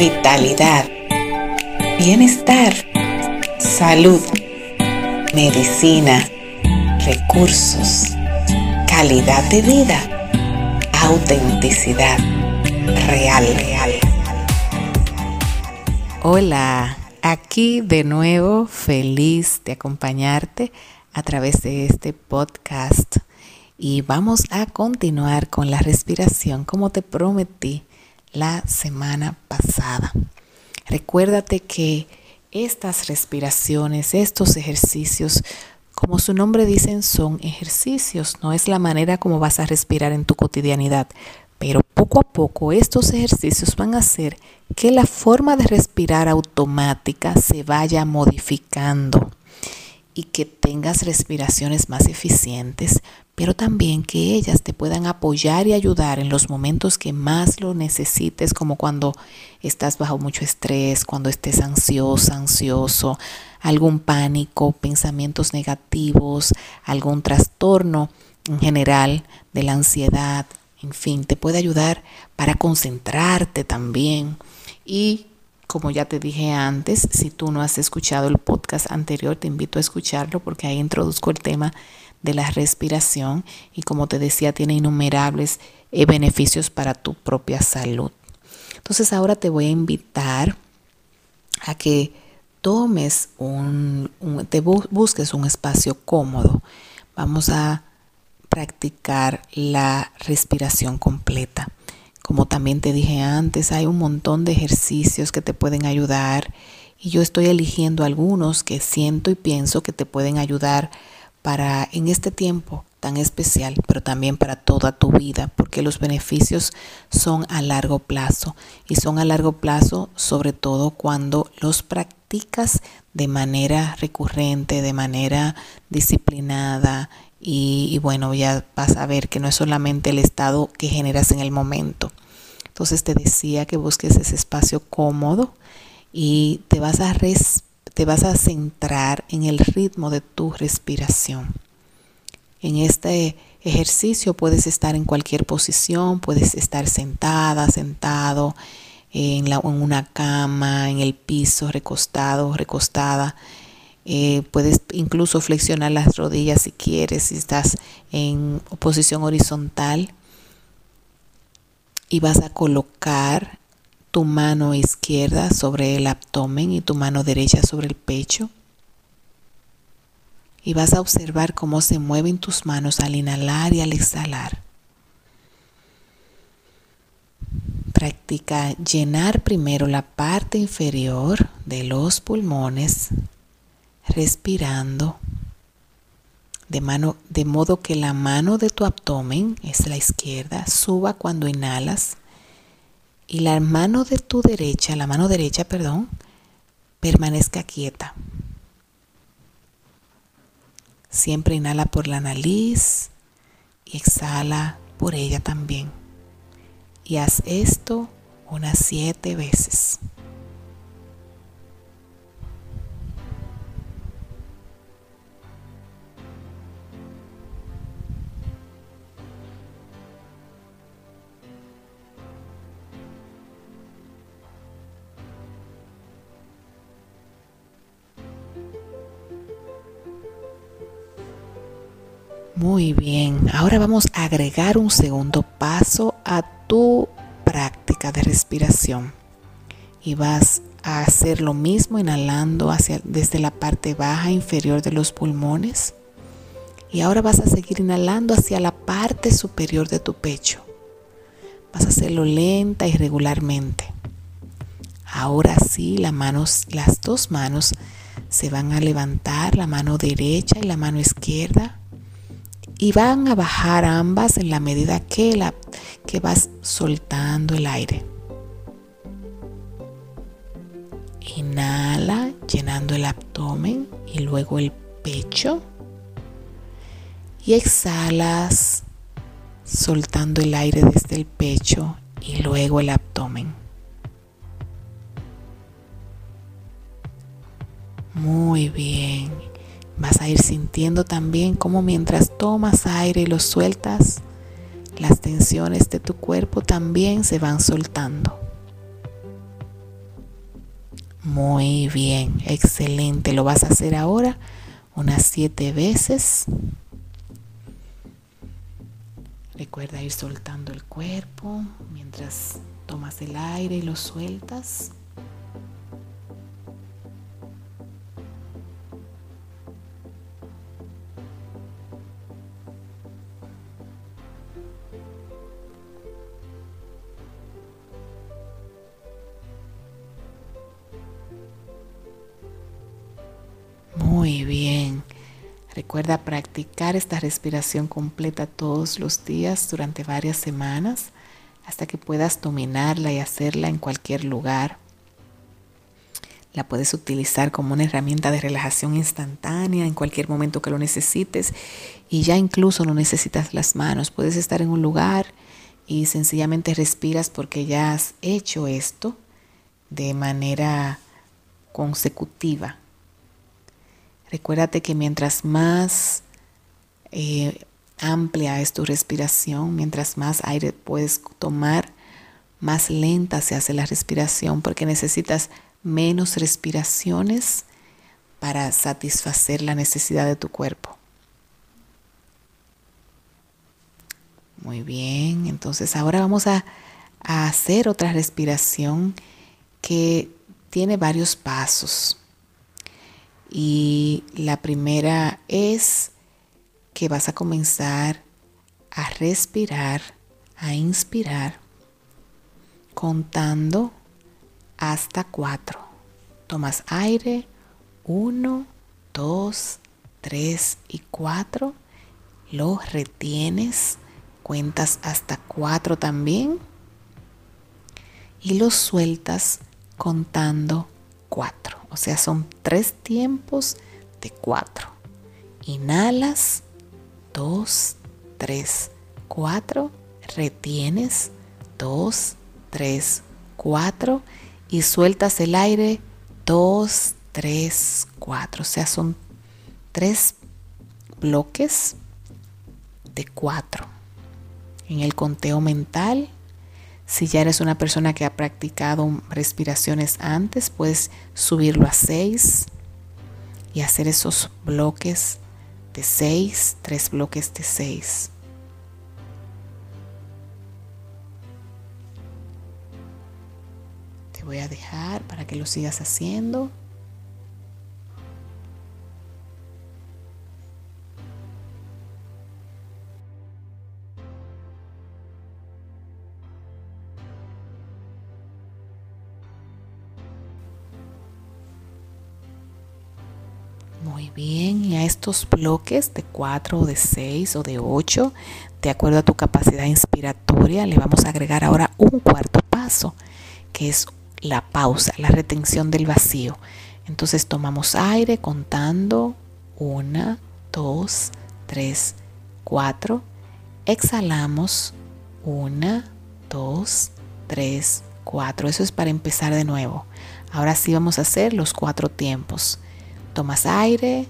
vitalidad, bienestar, salud, medicina, recursos, calidad de vida, autenticidad, real, real. Hola, aquí de nuevo feliz de acompañarte a través de este podcast y vamos a continuar con la respiración como te prometí la semana pasada. Recuérdate que estas respiraciones, estos ejercicios, como su nombre dicen, son ejercicios, no es la manera como vas a respirar en tu cotidianidad, pero poco a poco estos ejercicios van a hacer que la forma de respirar automática se vaya modificando y que tengas respiraciones más eficientes, pero también que ellas te puedan apoyar y ayudar en los momentos que más lo necesites, como cuando estás bajo mucho estrés, cuando estés ansiosa, ansioso, algún pánico, pensamientos negativos, algún trastorno en general de la ansiedad, en fin, te puede ayudar para concentrarte también. Y como ya te dije antes, si tú no has escuchado el podcast anterior, te invito a escucharlo porque ahí introduzco el tema de la respiración y como te decía, tiene innumerables eh, beneficios para tu propia salud. Entonces ahora te voy a invitar a que tomes un, te busques un espacio cómodo. Vamos a practicar la respiración completa. Como también te dije antes, hay un montón de ejercicios que te pueden ayudar y yo estoy eligiendo algunos que siento y pienso que te pueden ayudar para en este tiempo tan especial, pero también para toda tu vida, porque los beneficios son a largo plazo y son a largo plazo sobre todo cuando los practicas de manera recurrente, de manera disciplinada y, bueno, ya vas a ver que no es solamente el estado que generas en el momento. Entonces te decía que busques ese espacio cómodo y te vas a, te vas a centrar en el ritmo de tu respiración. En este ejercicio puedes estar en cualquier posición, puedes estar sentada, sentado, en, la, una cama, en el piso, recostado, recostada. Eh, puedes incluso flexionar las rodillas si quieres, si estás en posición horizontal. Y vas a colocar tu mano izquierda sobre el abdomen y tu mano derecha sobre el pecho. Y vas a observar cómo se mueven tus manos al inhalar y al exhalar. Practica llenar primero la parte inferior de los pulmones respirando de, modo que la mano de tu abdomen, es la izquierda, suba cuando inhalas y la mano de tu derecha, la mano derecha, perdón, permanezca quieta. Siempre inhala por la nariz y exhala por ella también. Y haz esto unas siete veces. Muy bien, ahora vamos a agregar un segundo paso a tu práctica de respiración. Y vas a hacer lo mismo inhalando hacia, desde la parte baja inferior de los pulmones. Y ahora vas a seguir inhalando hacia la parte superior de tu pecho. Vas a hacerlo lenta y regularmente. Ahora sí, las dos manos se van a levantar, la mano derecha y la mano izquierda y van a bajar ambas en la medida que, la, que vas soltando el aire. Inhala llenando el abdomen y luego el pecho. Y exhalas soltando el aire desde el pecho y luego el abdomen. Muy bien. Vas a ir sintiendo también cómo mientras tomas aire y lo sueltas, las tensiones de tu cuerpo también se van soltando. Muy bien, excelente. Lo vas a hacer ahora unas siete veces. Recuerda ir soltando el cuerpo mientras tomas el aire y lo sueltas. Muy bien. Recuerda practicar esta respiración completa todos los días durante varias semanas hasta que puedas dominarla y hacerla en cualquier lugar. La puedes utilizar como una herramienta de relajación instantánea en cualquier momento que lo necesites y ya incluso no necesitas las manos. Puedes estar en un lugar y sencillamente respiras porque ya has hecho esto de manera consecutiva Recuérdate que mientras más eh, amplia es tu respiración, mientras más aire puedes tomar, más lenta se hace la respiración porque necesitas menos respiraciones para satisfacer la necesidad de tu cuerpo. Muy bien, entonces ahora vamos a, a hacer otra respiración que tiene varios pasos. Y la primera es que vas a comenzar a respirar, a inspirar, contando hasta cuatro. Tomas aire, uno, dos, tres y cuatro. Lo retienes, cuentas hasta cuatro también. Y lo sueltas contando cuatro. O sea, son tres tiempos de cuatro. Inhalas, dos, tres, cuatro. Retienes, dos, tres, cuatro. Y sueltas el aire, dos, tres, cuatro. O sea, son tres bloques de cuatro. En el conteo mental si ya eres una persona que ha practicado respiraciones antes, puedes subirlo a 6 y hacer esos bloques de 6, tres bloques de 6. Te voy a dejar para que lo sigas haciendo. Muy bien, y a estos bloques de 4 o de 6 o de 8, de acuerdo a tu capacidad inspiratoria, le vamos a agregar ahora un cuarto paso, que es la pausa, la retención del vacío. Entonces tomamos aire contando 1, 2, 3, 4. Exhalamos 1, 2, 3, 4. Eso es para empezar de nuevo. Ahora sí vamos a hacer los cuatro tiempos. Tomas aire,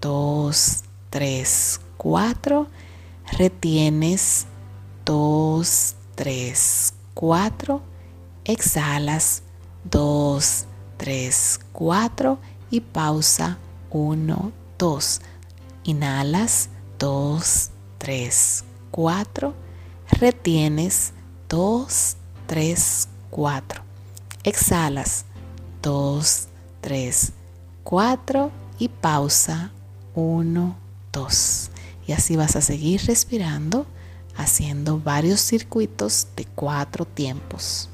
2, 3, 4. Retienes, 2, 3, 4. Exhalas, 2, 3, 4. Y pausa, 1, 2. Inhalas, 2, 3, 4. Retienes, 2, 3, 4. Exhalas, 2, 3, 4. 4 y pausa 1, 2. Y así vas a seguir respirando haciendo varios circuitos de cuatro tiempos.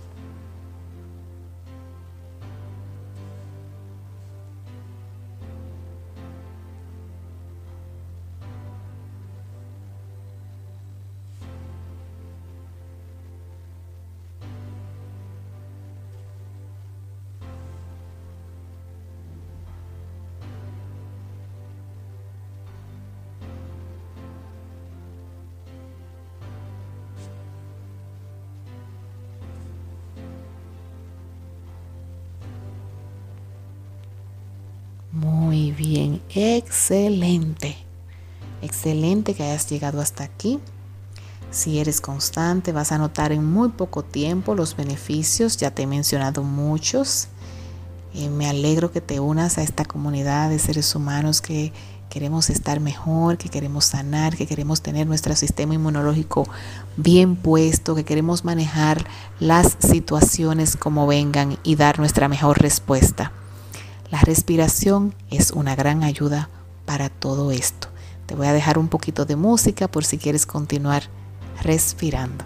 Bien, excelente. Excelente que hayas llegado hasta aquí. Si eres constante, vas a notar en muy poco tiempo los beneficios. Ya te he mencionado muchos. Eh, me alegro que te unas a esta comunidad de seres humanos que queremos estar mejor, que queremos sanar, que queremos tener nuestro sistema inmunológico bien puesto, que queremos manejar las situaciones como vengan y dar nuestra mejor respuesta. La respiración es una gran ayuda para todo esto. Te voy a dejar un poquito de música por si quieres continuar respirando.